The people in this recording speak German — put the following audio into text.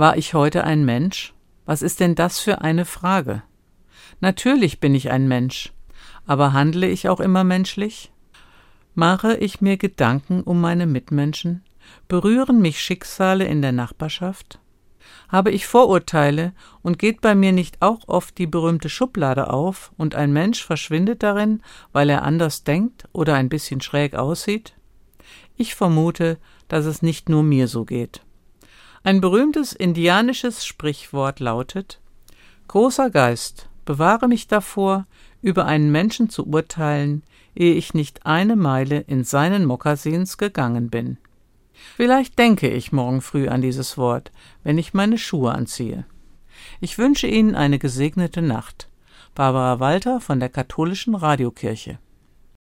War ich heute ein Mensch? Was ist denn das für eine Frage? Natürlich bin ich ein Mensch, aber handle ich auch immer menschlich? Mache ich mir Gedanken um meine Mitmenschen? Berühren mich Schicksale in der Nachbarschaft? Habe ich Vorurteile und geht bei mir nicht auch oft die berühmte Schublade auf und ein Mensch verschwindet darin, weil er anders denkt oder ein bisschen schräg aussieht? Ich vermute, dass es nicht nur mir so geht. Ein berühmtes indianisches Sprichwort lautet Großer Geist, bewahre mich davor, über einen Menschen zu urteilen, ehe ich nicht eine Meile in seinen Mokassins gegangen bin. Vielleicht denke ich morgen früh an dieses Wort, wenn ich meine Schuhe anziehe. Ich wünsche Ihnen eine gesegnete Nacht. Barbara Walter von der Katholischen Radiokirche